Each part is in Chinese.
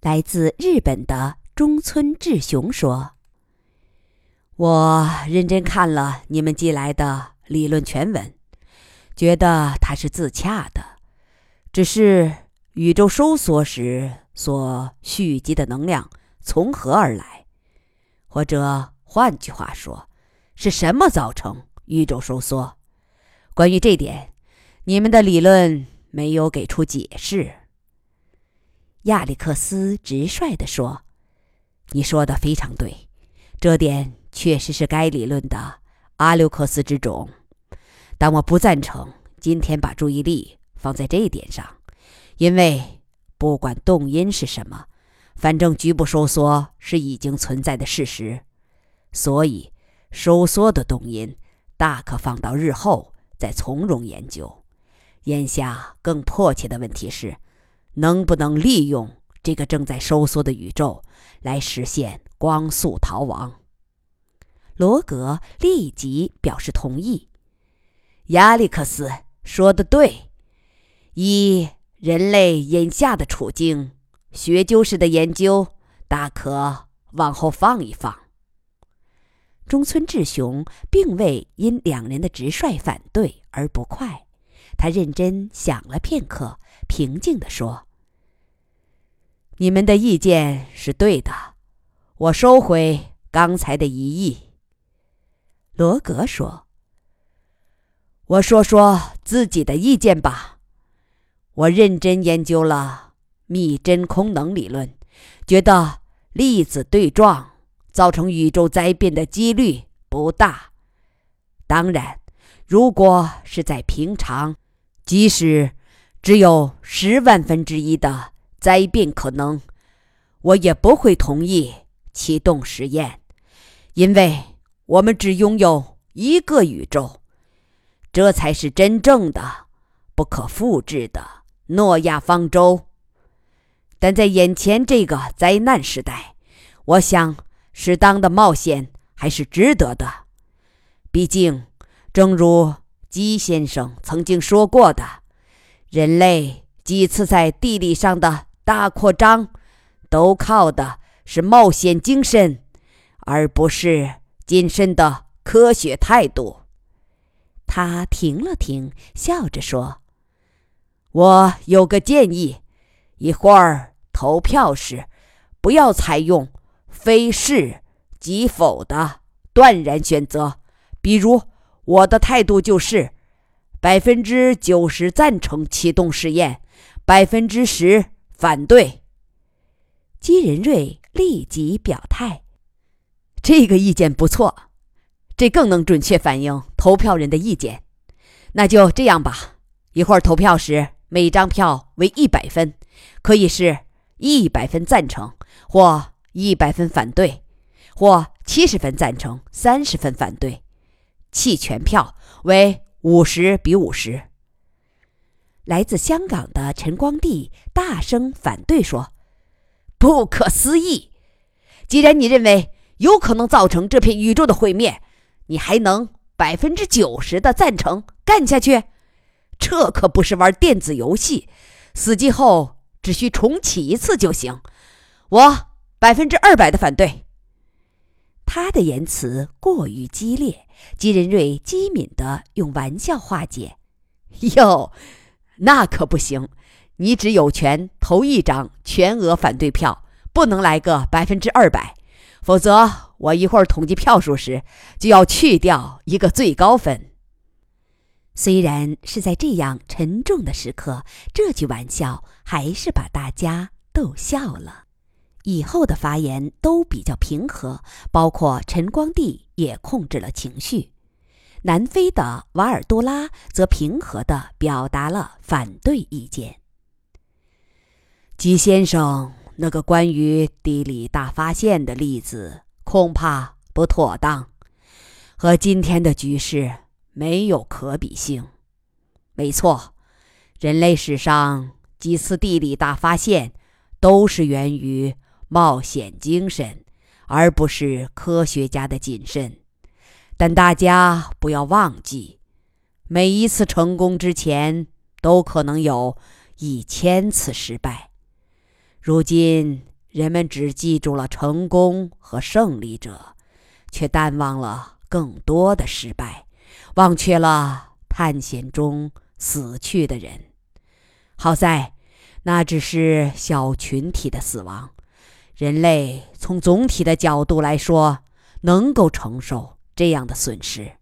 来自日本的中村智雄说：“我认真看了你们寄来的理论全文，觉得它是自洽的。只是宇宙收缩时所蓄积的能量从何而来？或者换句话说，是什么造成宇宙收缩？关于这点，你们的理论没有给出解释。”亚历克斯直率地说：“你说的非常对，这点确实是该理论的阿留克斯之种。但我不赞成今天把注意力放在这一点上，因为不管动因是什么，反正局部收缩是已经存在的事实，所以收缩的动因大可放到日后再从容研究。眼下更迫切的问题是。”能不能利用这个正在收缩的宇宙来实现光速逃亡？罗格立即表示同意。亚历克斯说的对，以人类眼下的处境，学究式的研究大可往后放一放。中村志雄并未因两人的直率反对而不快，他认真想了片刻。平静地说：“你们的意见是对的，我收回刚才的疑义。”罗格说：“我说说自己的意见吧。我认真研究了密真空能理论，觉得粒子对撞造成宇宙灾变的几率不大。当然，如果是在平常，即使……”只有十万分之一的灾变可能，我也不会同意启动实验，因为我们只拥有一个宇宙，这才是真正的不可复制的诺亚方舟。但在眼前这个灾难时代，我想适当的冒险还是值得的。毕竟，正如基先生曾经说过的。人类几次在地理上的大扩张，都靠的是冒险精神，而不是谨慎的科学态度。他停了停，笑着说：“我有个建议，一会儿投票时，不要采用非是即否的断然选择。比如，我的态度就是。”百分之九十赞成启动实验，百分之十反对。基仁瑞立即表态：“这个意见不错，这更能准确反映投票人的意见。那就这样吧，一会儿投票时，每张票为一百分，可以是一百分赞成，或一百分反对，或七十分赞成，三十分反对，弃权票为。”五十比五十。来自香港的陈光地大声反对说：“不可思议！既然你认为有可能造成这片宇宙的毁灭，你还能百分之九十的赞成干下去？这可不是玩电子游戏，死机后只需重启一次就行。我百分之二百的反对。”他的言辞过于激烈。吉仁瑞机敏地用玩笑化解：“哟，那可不行！你只有权投一张全额反对票，不能来个百分之二百，否则我一会儿统计票数时就要去掉一个最高分。”虽然是在这样沉重的时刻，这句玩笑还是把大家逗笑了。以后的发言都比较平和，包括陈光地也控制了情绪。南非的瓦尔多拉则平和地表达了反对意见。吉先生，那个关于地理大发现的例子恐怕不妥当，和今天的局势没有可比性。没错，人类史上几次地理大发现都是源于。冒险精神，而不是科学家的谨慎。但大家不要忘记，每一次成功之前，都可能有一千次失败。如今人们只记住了成功和胜利者，却淡忘了更多的失败，忘却了探险中死去的人。好在，那只是小群体的死亡。人类从总体的角度来说，能够承受这样的损失。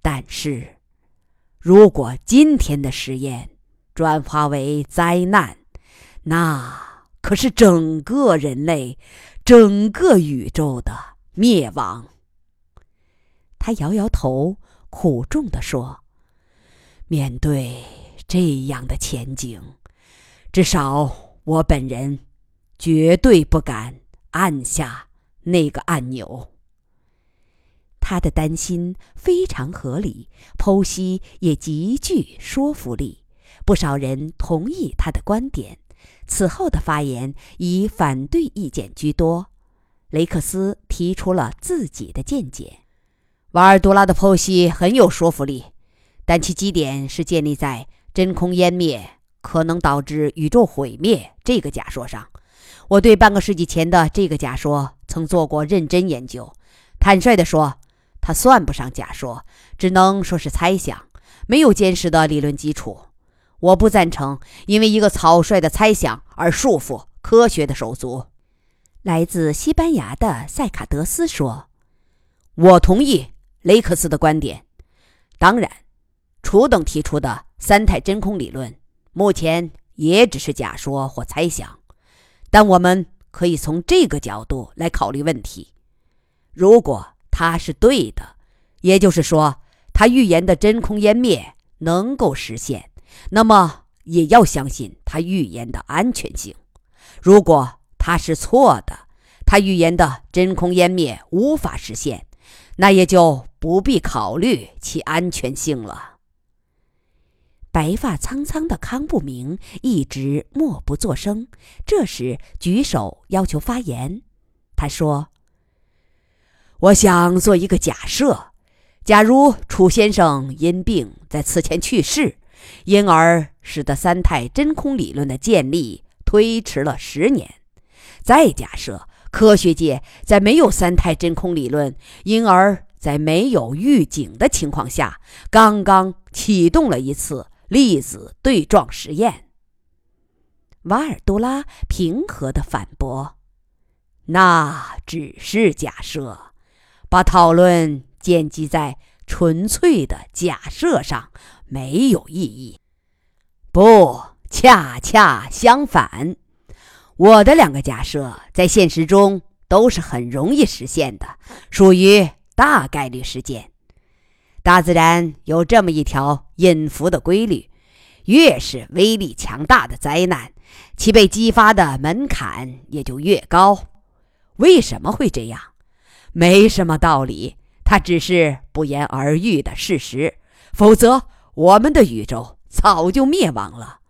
但是，如果今天的实验转化为灾难，那……可是整个人类、整个宇宙的灭亡。他摇摇头，苦重地说：“面对这样的前景，至少我本人绝对不敢按下那个按钮。”他的担心非常合理，剖析也极具说服力，不少人同意他的观点。此后的发言以反对意见居多。雷克斯提出了自己的见解：瓦尔杜拉的剖析很有说服力，但其基点是建立在真空湮灭可能导致宇宙毁灭这个假说上。我对半个世纪前的这个假说曾做过认真研究。坦率地说，它算不上假说，只能说是猜想，没有坚实的理论基础。我不赞成因为一个草率的猜想而束缚科学的手足。来自西班牙的塞卡德斯说：“我同意雷克斯的观点。当然，楚等提出的三态真空理论目前也只是假说或猜想，但我们可以从这个角度来考虑问题：如果他是对的，也就是说，他预言的真空湮灭能够实现。”那么也要相信他预言的安全性。如果他是错的，他预言的真空湮灭无法实现，那也就不必考虑其安全性了。白发苍苍的康不明一直默不作声，这时举手要求发言。他说：“我想做一个假设，假如楚先生因病在此前去世。”因而使得三态真空理论的建立推迟了十年。再假设科学界在没有三态真空理论，因而在没有预警的情况下，刚刚启动了一次粒子对撞实验。瓦尔多拉平和地反驳：“那只是假设，把讨论建基在纯粹的假设上。”没有意义，不，恰恰相反。我的两个假设在现实中都是很容易实现的，属于大概率事件。大自然有这么一条隐伏的规律：越是威力强大的灾难，其被激发的门槛也就越高。为什么会这样？没什么道理，它只是不言而喻的事实。否则。我们的宇宙早就灭亡了，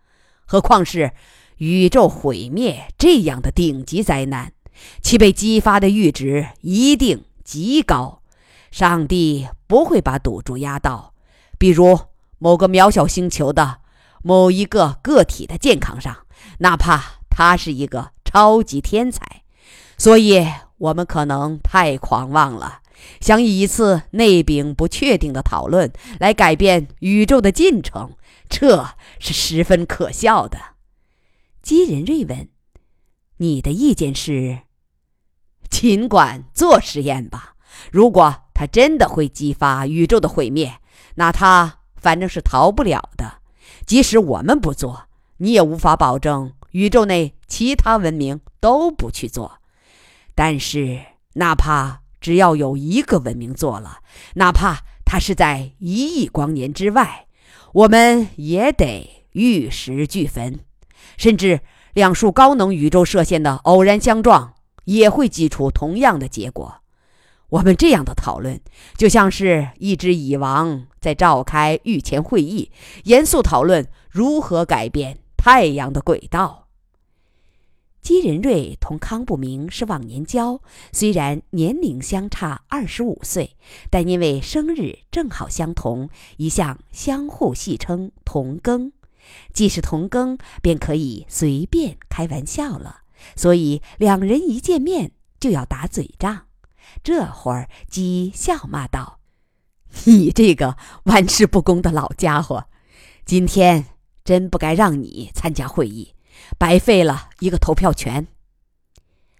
何况是宇宙毁灭这样的顶级灾难，其被激发的阈值一定极高。上帝不会把赌注压到，比如某个渺小星球的某一个个体的健康上，哪怕他是一个超级天才。所以，我们可能太狂妄了。想以一次内禀不确定的讨论来改变宇宙的进程，这是十分可笑的。基仁瑞问：“你的意见是？尽管做实验吧。如果它真的会激发宇宙的毁灭，那它反正是逃不了的。即使我们不做，你也无法保证宇宙内其他文明都不去做。但是，哪怕……”只要有一个文明做了，哪怕它是在一亿光年之外，我们也得玉石俱焚。甚至两束高能宇宙射线的偶然相撞，也会激出同样的结果。我们这样的讨论，就像是一只蚁王在召开御前会议，严肃讨论如何改变太阳的轨道。姬仁瑞同康不明是忘年交，虽然年龄相差二十五岁，但因为生日正好相同，一向相互戏称“同庚”。既是同庚，便可以随便开玩笑了。所以两人一见面就要打嘴仗。这会儿，鸡笑骂道：“你这个玩世不恭的老家伙，今天真不该让你参加会议，白费了一个投票权。”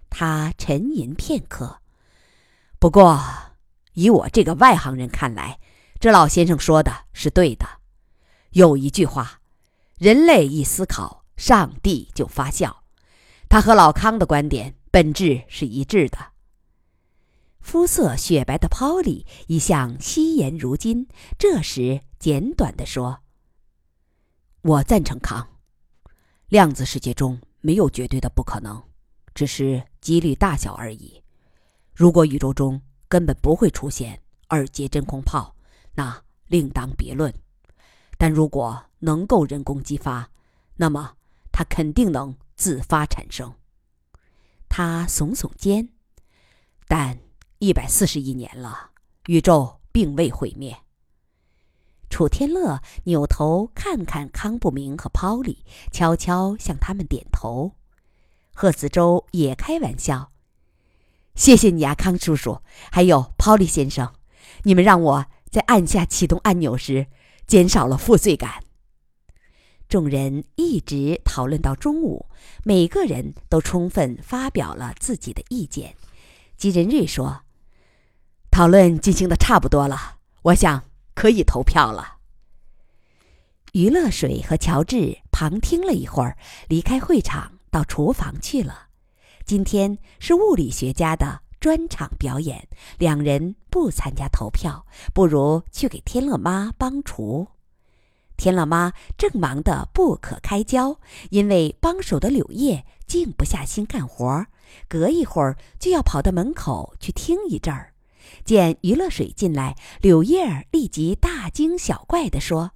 他沉吟片刻，不过，以我这个外行人看来，这老先生说的是对的。有一句话：“人类一思考，上帝就发笑。”他和老康的观点本质是一致的。肤色雪白的 Polly 一向惜言如金，这时简短地说：“我赞成康。量子世界中没有绝对的不可能，只是几率大小而已。如果宇宙中根本不会出现二阶真空炮，那另当别论。但如果能够人工激发，那么它肯定能自发产生。”他耸耸肩，但。一百四十亿年了，宇宙并未毁灭。楚天乐扭头看看康不明和抛里，悄悄向他们点头。贺子洲也开玩笑：“谢谢你啊，康叔叔，还有抛里先生，你们让我在按下启动按钮时减少了负罪感。”众人一直讨论到中午，每个人都充分发表了自己的意见。吉仁瑞说。讨论进行的差不多了，我想可以投票了。余乐水和乔治旁听了一会儿，离开会场到厨房去了。今天是物理学家的专场表演，两人不参加投票，不如去给天乐妈帮厨。天乐妈正忙得不可开交，因为帮手的柳叶静不下心干活，隔一会儿就要跑到门口去听一阵儿。见余乐水进来，柳叶儿立即大惊小怪地说：“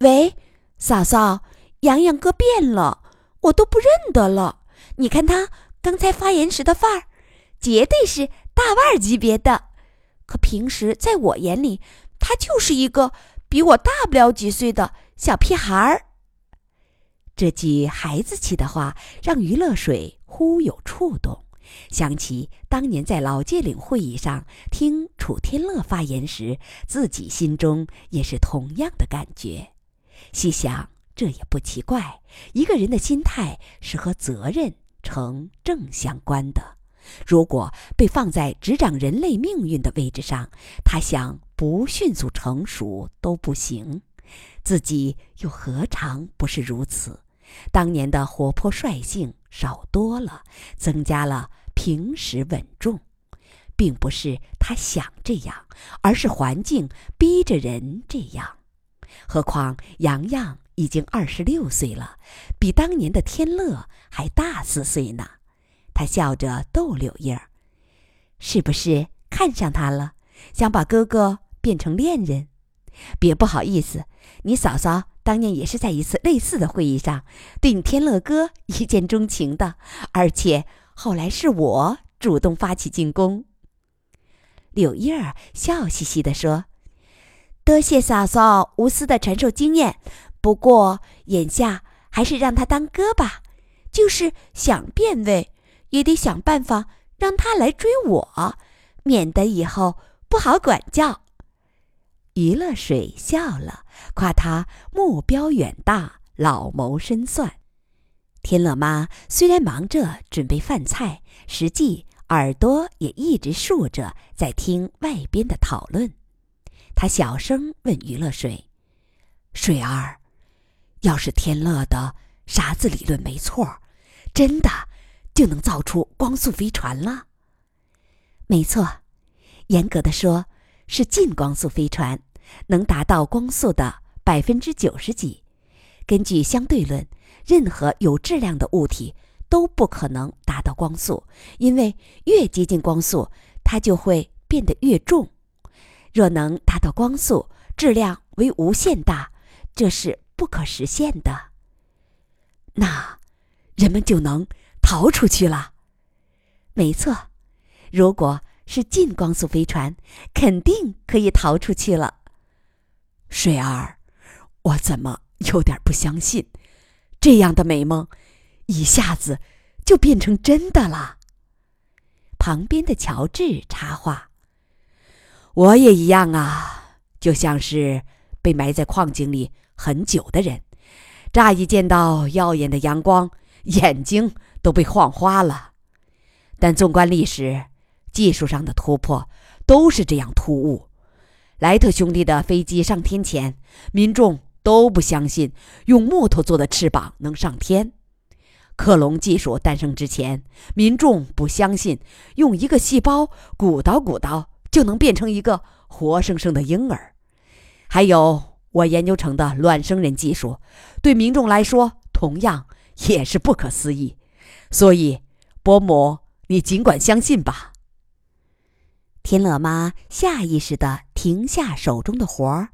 喂，嫂嫂，洋洋哥变了，我都不认得了。你看他刚才发言时的范儿，绝对是大腕儿级别的。可平时在我眼里，他就是一个比我大不了几岁的小屁孩儿。”这句孩子气的话，让余乐水忽有触动。想起当年在老界岭会议上听楚天乐发言时，自己心中也是同样的感觉。细想，这也不奇怪。一个人的心态是和责任成正相关的。如果被放在执掌人类命运的位置上，他想不迅速成熟都不行。自己又何尝不是如此？当年的活泼率性少多了，增加了。平时稳重，并不是他想这样，而是环境逼着人这样。何况洋洋已经二十六岁了，比当年的天乐还大四岁呢。他笑着逗柳叶儿：“是不是看上他了，想把哥哥变成恋人？别不好意思，你嫂嫂当年也是在一次类似的会议上，对你天乐哥一见钟情的，而且……”后来是我主动发起进攻。柳叶儿笑嘻嘻地说：“多谢嫂嫂无私的传授经验，不过眼下还是让他当哥吧。就是想变位，也得想办法让他来追我，免得以后不好管教。”余乐水笑了，夸他目标远大，老谋深算。天乐妈虽然忙着准备饭菜，实际耳朵也一直竖着，在听外边的讨论。她小声问于乐水：“水儿，要是天乐的啥子理论没错，真的就能造出光速飞船了？”“没错，严格的说，是近光速飞船，能达到光速的百分之九十几。根据相对论。”任何有质量的物体都不可能达到光速，因为越接近光速，它就会变得越重。若能达到光速，质量为无限大，这是不可实现的。那人们就能逃出去了。没错，如果是近光速飞船，肯定可以逃出去了。水儿，我怎么有点不相信？这样的美梦，一下子就变成真的了。旁边的乔治插话：“我也一样啊，就像是被埋在矿井里很久的人，乍一见到耀眼的阳光，眼睛都被晃花了。但纵观历史，技术上的突破都是这样突兀。莱特兄弟的飞机上天前，民众都不相信用木头做的翅膀能上天。”克隆技术诞生之前，民众不相信用一个细胞鼓捣鼓捣就能变成一个活生生的婴儿。还有我研究成的卵生人技术，对民众来说同样也是不可思议。所以，伯母，你尽管相信吧。天乐妈下意识地停下手中的活儿，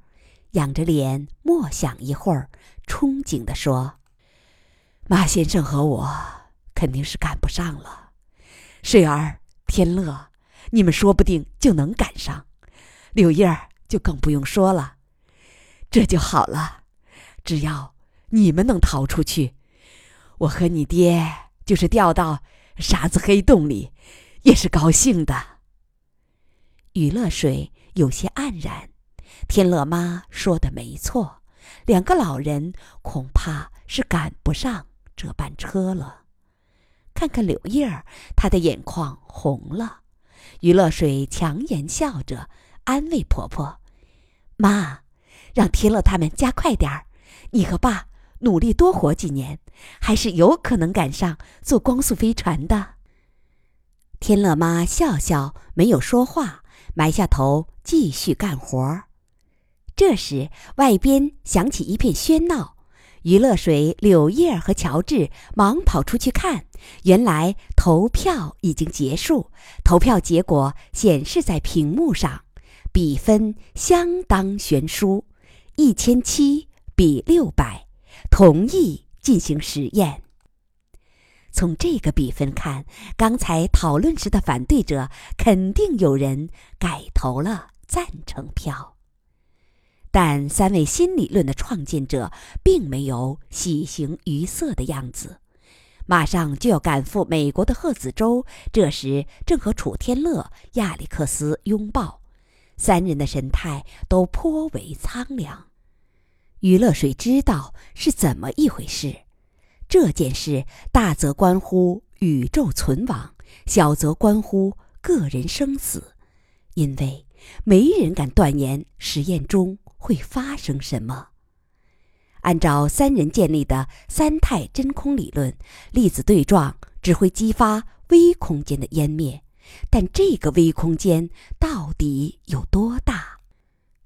仰着脸默想一会儿，憧憬地说。马先生和我肯定是赶不上了，水儿、天乐，你们说不定就能赶上，柳叶儿就更不用说了。这就好了，只要你们能逃出去，我和你爹就是掉到沙子黑洞里，也是高兴的。余乐水有些黯然，天乐妈说的没错，两个老人恐怕是赶不上。这班车了，看看柳叶儿，她的眼眶红了。于乐水强颜笑着安慰婆婆：“妈，让天乐他们加快点儿，你和爸努力多活几年，还是有可能赶上坐光速飞船的。”天乐妈笑笑，没有说话，埋下头继续干活儿。这时，外边响起一片喧闹。余乐水、柳叶和乔治忙跑出去看，原来投票已经结束。投票结果显示在屏幕上，比分相当悬殊，一千七比六百，同意进行实验。从这个比分看，刚才讨论时的反对者肯定有人改投了赞成票。但三位新理论的创建者并没有喜形于色的样子。马上就要赶赴美国的贺子洲，这时正和楚天乐、亚历克斯拥抱，三人的神态都颇为苍凉。余乐水知道是怎么一回事，这件事大则关乎宇宙存亡，小则关乎个人生死，因为没人敢断言实验中。会发生什么？按照三人建立的三态真空理论，粒子对撞只会激发微空间的湮灭，但这个微空间到底有多大？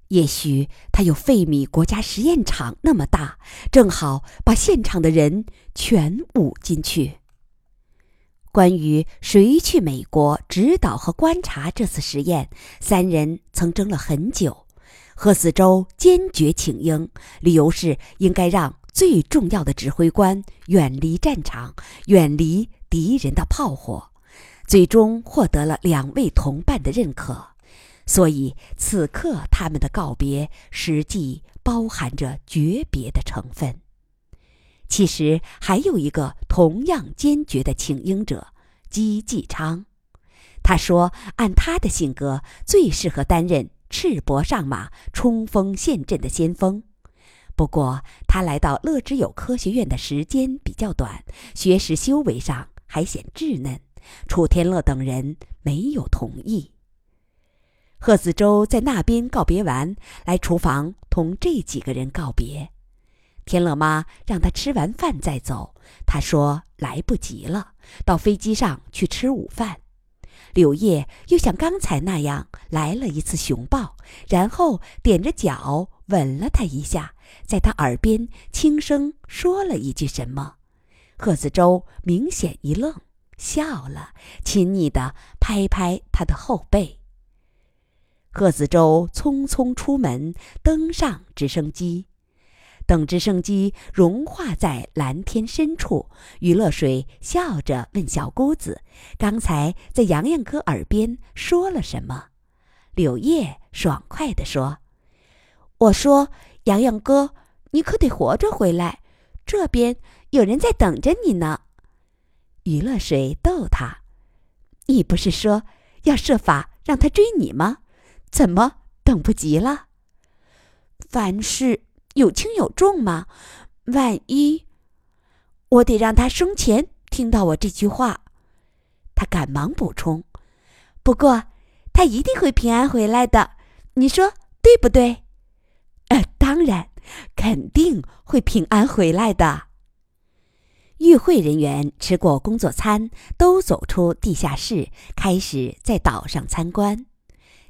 也许它有费米国家实验场那么大，正好把现场的人全捂进去。关于谁去美国指导和观察这次实验，三人曾争了很久。贺子洲坚决请缨，理由是应该让最重要的指挥官远离战场，远离敌人的炮火。最终获得了两位同伴的认可，所以此刻他们的告别实际包含着诀别的成分。其实还有一个同样坚决的请缨者——姬继昌。他说：“按他的性格，最适合担任。”赤膊上马冲锋陷阵的先锋，不过他来到乐之友科学院的时间比较短，学识修为上还显稚嫩。楚天乐等人没有同意。贺子洲在那边告别完，来厨房同这几个人告别。天乐妈让他吃完饭再走，他说来不及了，到飞机上去吃午饭。柳叶又像刚才那样来了一次熊抱，然后踮着脚吻了他一下，在他耳边轻声说了一句什么。贺子洲明显一愣，笑了，亲昵地拍拍他的后背。贺子洲匆匆出门，登上直升机。等直升机融化在蓝天深处，余乐水笑着问小姑子：“刚才在洋洋哥耳边说了什么？”柳叶爽快地说：“我说，洋洋哥，你可得活着回来，这边有人在等着你呢。”余乐水逗他：“你不是说要设法让他追你吗？怎么等不及了？凡事有轻有重吗，万一……我得让他生前听到我这句话。”他赶忙补充：“不过，他一定会平安回来的，你说对不对？”“呃，当然，肯定会平安回来的。”与会人员吃过工作餐，都走出地下室，开始在岛上参观。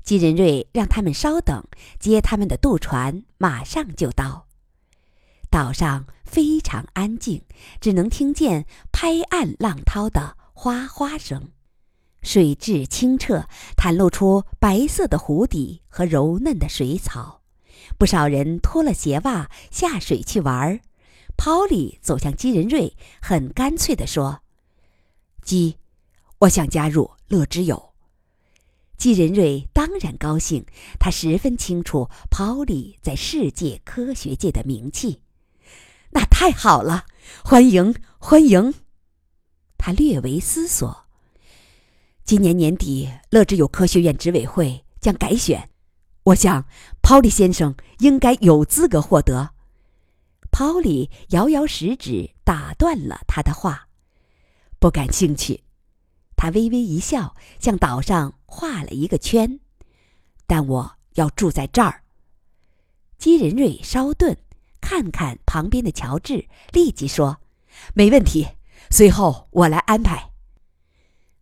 金仁瑞让他们稍等，接他们的渡船马上就到。岛上非常安静，只能听见拍岸浪涛的哗哗声。水质清澈，袒露出白色的湖底和柔嫩的水草。不少人脱了鞋袜下水去玩儿。抛里走向金仁瑞，很干脆地说：“鸡，我想加入乐之友。”季仁瑞当然高兴，他十分清楚抛里在世界科学界的名气。那太好了，欢迎欢迎！他略为思索：“今年年底，乐之友科学院执委会将改选，我想抛里先生应该有资格获得。”抛里摇摇食指，打断了他的话：“不感兴趣。”他微微一笑，向岛上画了一个圈。但我要住在这儿。基仁瑞稍顿，看看旁边的乔治，立即说：“没问题，随后我来安排。”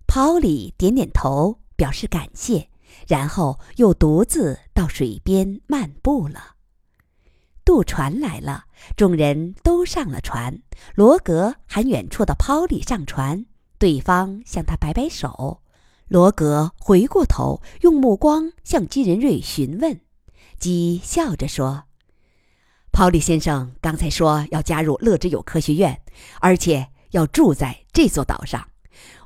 抛里点点头，表示感谢，然后又独自到水边漫步了。渡船来了，众人都上了船。罗格喊远处的抛里上船，对方向他摆摆手。罗格回过头，用目光向金仁瑞询问。基笑着说：“抛里先生刚才说要加入乐之友科学院，而且要住在这座岛上。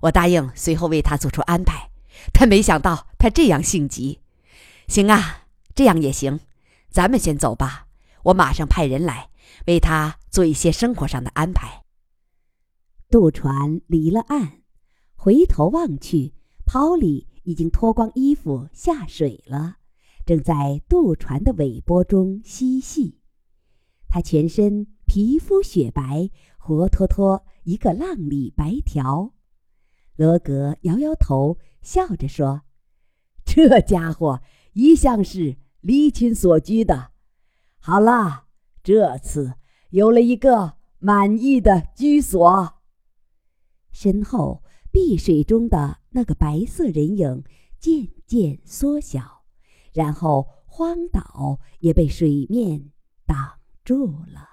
我答应随后为他做出安排，但没想到他这样性急。行啊，这样也行，咱们先走吧。”我马上派人来为他做一些生活上的安排。渡船离了岸，回头望去，涛里已经脱光衣服下水了，正在渡船的尾波中嬉戏。他全身皮肤雪白，活脱脱一个浪里白条。罗格摇摇头，笑着说：“这家伙一向是离群所居的。”好了，这次有了一个满意的居所。身后碧水中的那个白色人影渐渐缩小，然后荒岛也被水面挡住了。